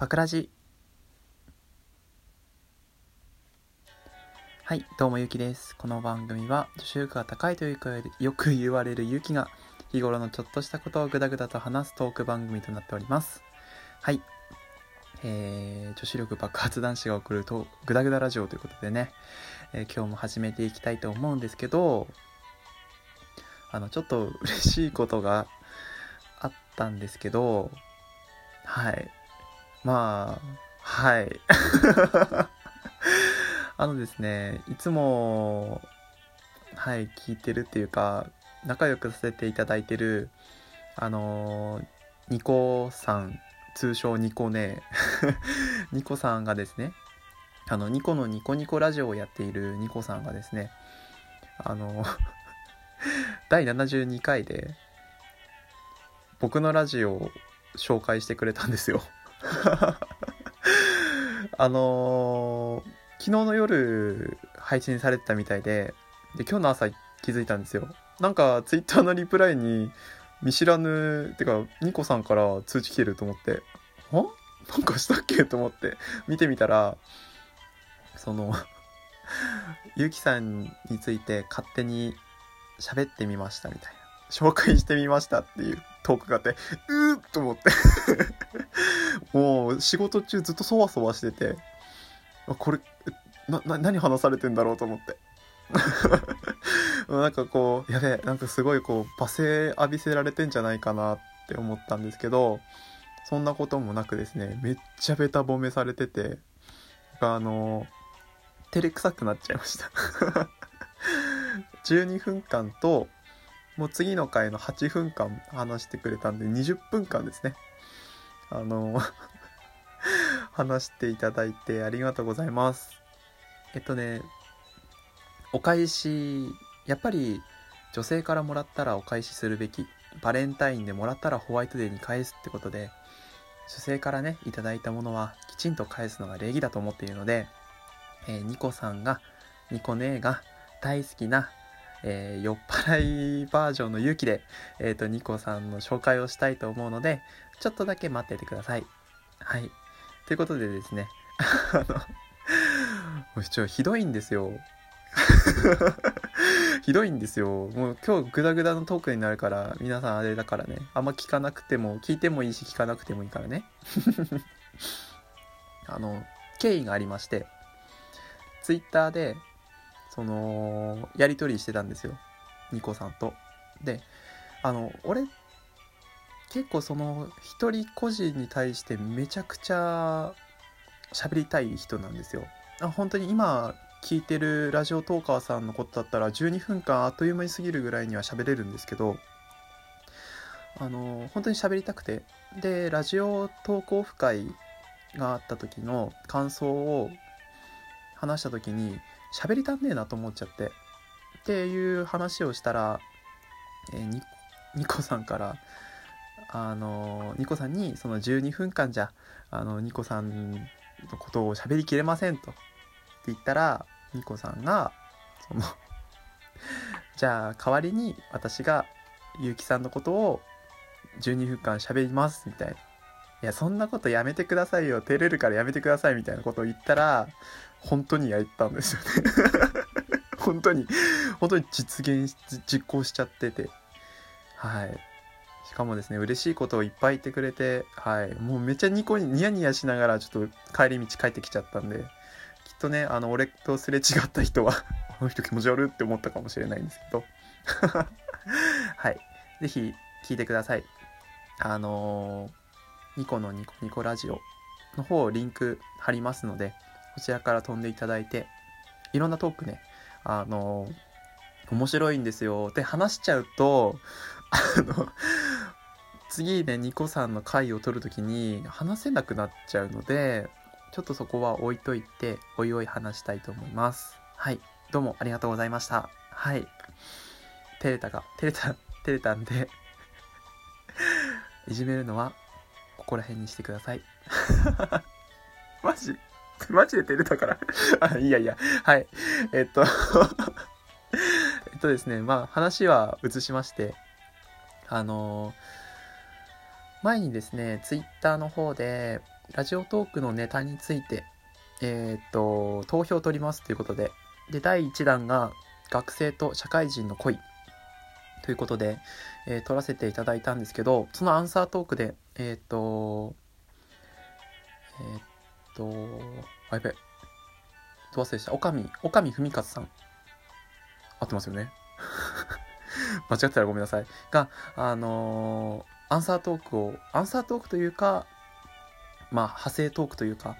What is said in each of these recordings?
パクラジ。はいどうもゆきです。この番組は女子力が高いというかよく言われるゆきが日頃のちょっとしたことをぐだぐだと話すトーク番組となっております。はい。えー、女子力爆発男子が送るとグダグダラジオということでね、えー、今日も始めていきたいと思うんですけどあのちょっと嬉しいことがあったんですけどはい。まあ、はい。あのですね、いつも、はい、聞いてるっていうか、仲良くさせていただいてる、あのニコさん、通称ニコね、ニコさんがですね、あの、ニコのニコニコラジオをやっているニコさんがですね、あの、第72回で、僕のラジオを紹介してくれたんですよ あのー、昨日の夜配信されてたみたいで、で、今日の朝気づいたんですよ。なんか、ツイッターのリプライに、見知らぬ、てか、ニコさんから通知来てると思って、あなんかしたっけ？と思って見てみたら、そのゆうきさんについて勝手に喋ってみましたみたいな。紹介してみましたっていうトークがあって、うーっと思って もう仕事中ずっとそわそわしてて、これ、な、な、何話されてんだろうと思って。なんかこう、やべえ、なんかすごいこう、罵声浴びせられてんじゃないかなって思ったんですけど、そんなこともなくですね、めっちゃベタ褒めされてて、あの、照れくさくなっちゃいました 12分間と、もう次の回の8分間話してくれたんで、20分間ですね。あの 話していただいてありがとうございます。えっとね、お返し、やっぱり女性からもらったらお返しするべき。バレンタインでもらったらホワイトデーに返すってことで、女性からね、いただいたものはきちんと返すのが礼儀だと思っているので、えー、ニコさんが、ニコ姉が大好きな、えー、酔っ払いバージョンの勇気で、えっ、ー、と、ニコさんの紹介をしたいと思うので、ちょっとだけ待っててください。はい。ということでですね、あの、もうちょ、ひどいんですよ。ひどいんですよ。もう今日グダグダのトークになるから、皆さんあれだからね、あんま聞かなくても、聞いてもいいし聞かなくてもいいからね。あの、経緯がありまして、ツイッターで、その、やり取りしてたんですよ。ニコさんと。で、あの、俺結構その一人個人に対してめちゃくちゃ喋りたい人なんですよ。あ本当に今聞いてるラジオトーカーさんのことだったら12分間あっという間に過ぎるぐらいには喋れるんですけどあの本当に喋りたくてでラジオ投稿オ会があった時の感想を話した時に喋りたんねえなと思っちゃってっていう話をしたら、えー、ニニコさんからあのニコさんにその12分間じゃあのニコさんのことを喋りきれませんとって言ったらニコさんがその じゃあ代わりに私がゆうきさんのことを12分間喋りますみたいな。いや、そんなことやめてくださいよ。照れるからやめてくださいみたいなことを言ったら、本当にやったんですよね 本当に、本当に実現、実行しちゃってて。はい。しかもですね、嬉しいことをいっぱい言ってくれて、はい。もうめっちゃニコに、ニヤニヤしながらちょっと帰り道帰ってきちゃったんで、きっとね、あの、俺とすれ違った人は この人気持ち悪って思ったかもしれないんですけど はい。ぜひ、聞いてください。あのー、ニコのニコニコラジオの方を、リンク貼りますので、こちらから飛んでいただいて、いろんなトークね、あの、面白いんですよ。って話しちゃうと、あの、次ね、ニコさんの回を取るときに話せなくなっちゃうので、ちょっとそこは置いといて、おいおい話したいと思います。はい。どうもありがとうございました。はい。照れたが、照れた、照れたんでいじめるのは、ここら辺にしてください。マジ？マジで照れたから。あ、いやいや。はい。えっと。えっとですね、まあ話は移しまして、あのー前にですね、ツイッターの方で、ラジオトークのネタについて、えー、っと、投票を取りますということで、で、第1弾が学生と社会人の恋。ということで、えー、撮らせていただいたんですけど、そのアンサートークで、えー、っと、えー、っと、あ、やべ、どう忘れした。おかみ、おかみふみかつさん。合ってますよね 間違ってたらごめんなさい。が、あの、アンサートークを、アンサートークというか、まあ、派生トークというか、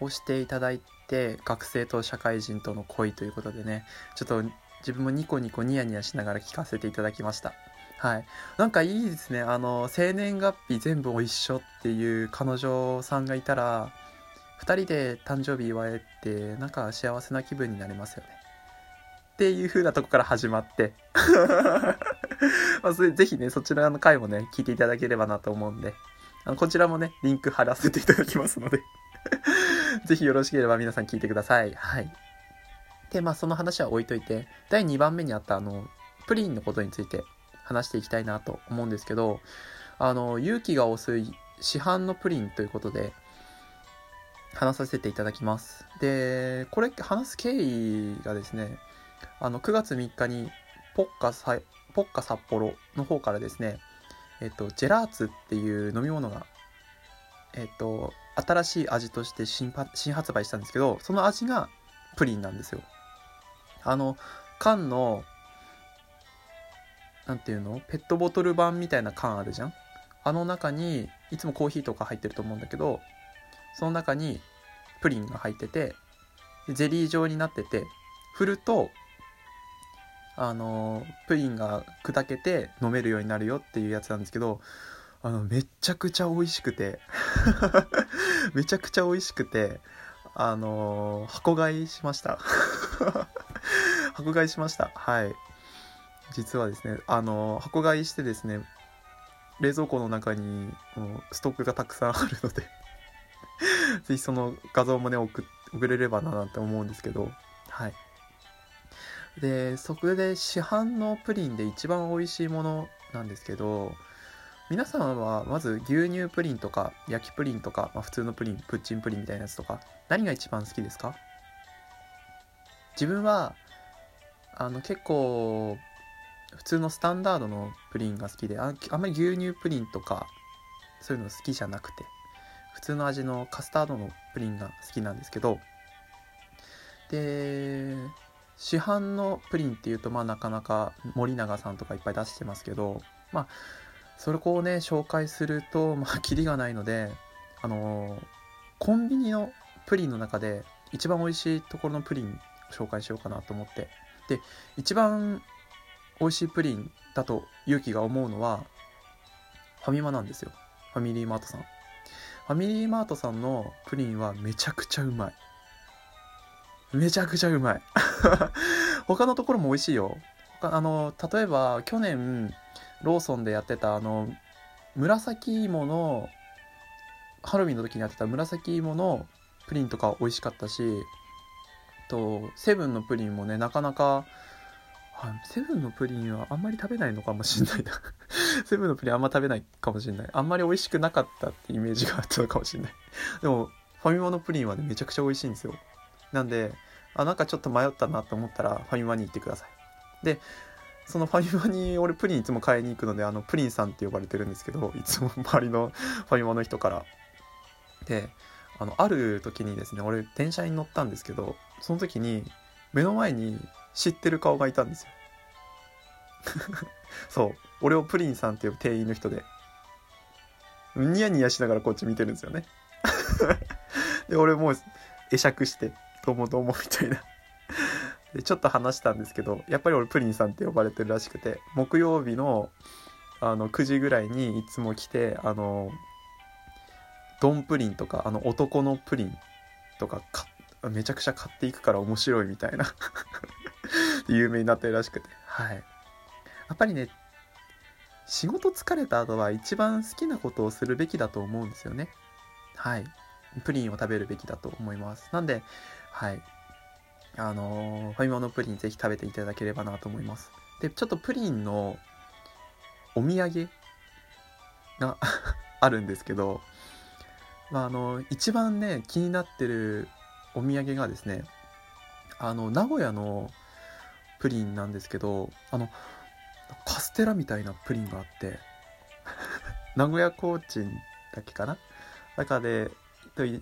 をしていただいて、学生と社会人との恋ということでね、ちょっと自分もニコニコニヤニヤしながら聞かせていただきました。はい。なんかいいですね。あの、生年月日全部一緒っていう彼女さんがいたら、2人で誕生日祝えて、なんか幸せな気分になりますよね。っていう風なとこから始まって まあ、それぜひね、そちらの回もね、聞いていただければなと思うんで、あのこちらもね、リンク貼らせていただきますので ぜひよろしければ皆さん聞いてください。はい。で、まあその話は置いといて、第2番目にあったあの、プリンのことについて話していきたいなと思うんですけど、あの、勇気が遅い市販のプリンということで、話させていただきます。で、これ話す経緯がですね、あの、9月3日にポッカサポッカ札幌の方からですね、えっと、ジェラーツっていう飲み物が、えっと、新しい味として新新発売したんですけど、その味がプリンなんですよ。あの、缶の、なんていうの？ペットボトル版みたいな缶あるじゃん？あの中に、いつもコーヒーとか入ってると思うんだけど、その中にプリンが入ってて、ゼリー状になってて、振るとあのプリンが砕けて飲めるようになるよっていうやつなんですけどあの めちゃくちゃ美味しくてめちゃくちゃ美味しくてあの箱買いしました。箱買いしました。はい。実はですねあの箱買いしてですね冷蔵庫の中にもうストックがたくさんあるので ぜひその画像もね送れればななんて思うんですけどはい。でそこで市販のプリンで一番美味しいものなんですけど皆さんはまず牛乳プリンとか焼きプリンとか、まあ、普通のプリンプッチンプリンみたいなやつとか何が一番好きですか？自分はあの結構普通のスタンダードのプリンが好きでああんまり牛乳プリンとかそういうの好きじゃなくて普通の味のカスタードのプリンが好きなんですけどで市販のプリンっていうとまあなかなか森永さんとかいっぱい出してますけどまあそれをね紹介するとまあ キリがないのであの、コンビニのプリンの中で一番美味しいところのプリン紹介しようかなと思ってで一番美味しいプリンだと勇気が思うのはファミマなんですよ。ファミリーマートさん。ファミリーマートさんのプリンはめちゃくちゃうまい。めちゃくちゃうまい。他のところも美味しいよ。他あの例えば去年ローソンでやってたあの紫芋のハロウィンの時にやってた紫芋のプリンとか美味しかったしとセブンのプリンもねなかなかセブンのプリンはあんまり食べないのかもしんないな セブンのプリンあんま食べないかもしんないあんまり美味しくなかったってイメージがあったのかもしんないでもファミマのプリンはねめちゃくちゃ美味しいんですよなんで、あ、なんかちょっと迷ったなと思ったら、ファミマに行ってください。で、そのファミマに俺プリンいつも買いに行くので、あの、プリンさんって呼ばれてるんですけど、いつも周りのファミマの人から。で、あの、ある時にですね、俺電車に乗ったんですけど、その時に目の前に知ってる顔がいたんですよ。そう。俺をプリンさんっていう店員の人で、ニヤニヤしながらこっち見てるんですよね。で、俺もう会釈して、どうもどうもみたいなでちょっと話したんですけどやっぱり俺プリンさんって呼ばれてるらしくて木曜日のあの9時ぐらいにいつも来てあのドンプリンとかあの男のプリンとかめちゃくちゃ買っていくから面白いみたいな。有名になってるらしくて。はい。やっぱりね仕事疲れた後は一番好きなことをするべきだと思うんですよね。はい。プリンを食べるべきだと思います。なんではい。あのー、ファミマのプリンぜひ食べていただければなと思います。で、ちょっとプリンのお土産が あるんですけど、まあ、あの一番ね気になってるお土産がですねあの名古屋のプリンなんですけどあのカステラみたいなプリンがあって 名古屋コーチンだっけかな？中で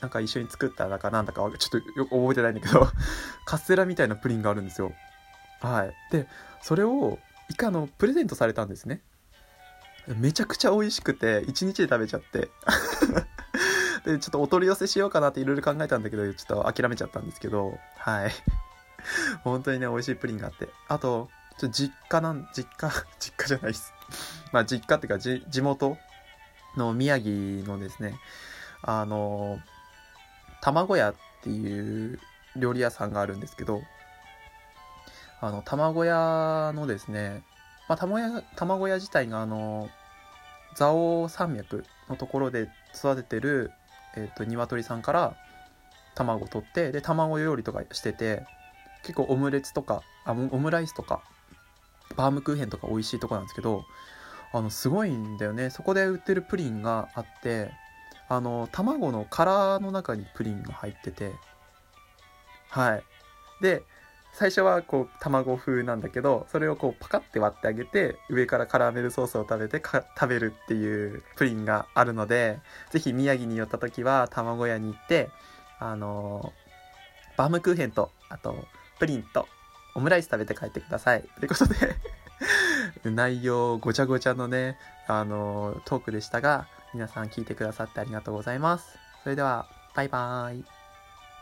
なんか一緒に作っただかなんだかちょっとよく覚えてないんだけど カステラみたいなプリンがあるんですよ。はい。でそれを以下のプレゼントされたんですね。めちゃくちゃ美味しくて1日で食べちゃって。でちょっとお取り寄せしようかなっていろいろ考えたんだけどちょっと諦めちゃったんですけどはい。本当にね美味しいプリンがあって。あとちょ実家なん実家 実家じゃないっす。まあ実家っていうか地元の宮城のですねあの卵屋っていう料理屋さんがあるんですけどあの卵屋のですね、まあ、卵屋卵屋自体があの蔵王山脈のところで育ててる、えーと、鶏さんから卵取ってで卵料理とかしてて結構オムレツとかあオムライスとかバームクーヘンとか美味しいとこなんですけどあのすごいんだよね。そこで売ってるプリンがあってあの卵の殻の中にプリンが入っててはい。で最初はこう卵風なんだけどそれをこうパカッて割ってあげて上からカラメルソースを食べて食べるっていうプリンがあるので是非宮城に寄った時は卵屋に行ってあのバームクーヘンとあとプリンとオムライス食べて帰ってください。ということで 内容ごちゃごちゃのねあのトークでしたが皆さん聞いてくださってありがとうございます。それではバイバーイ。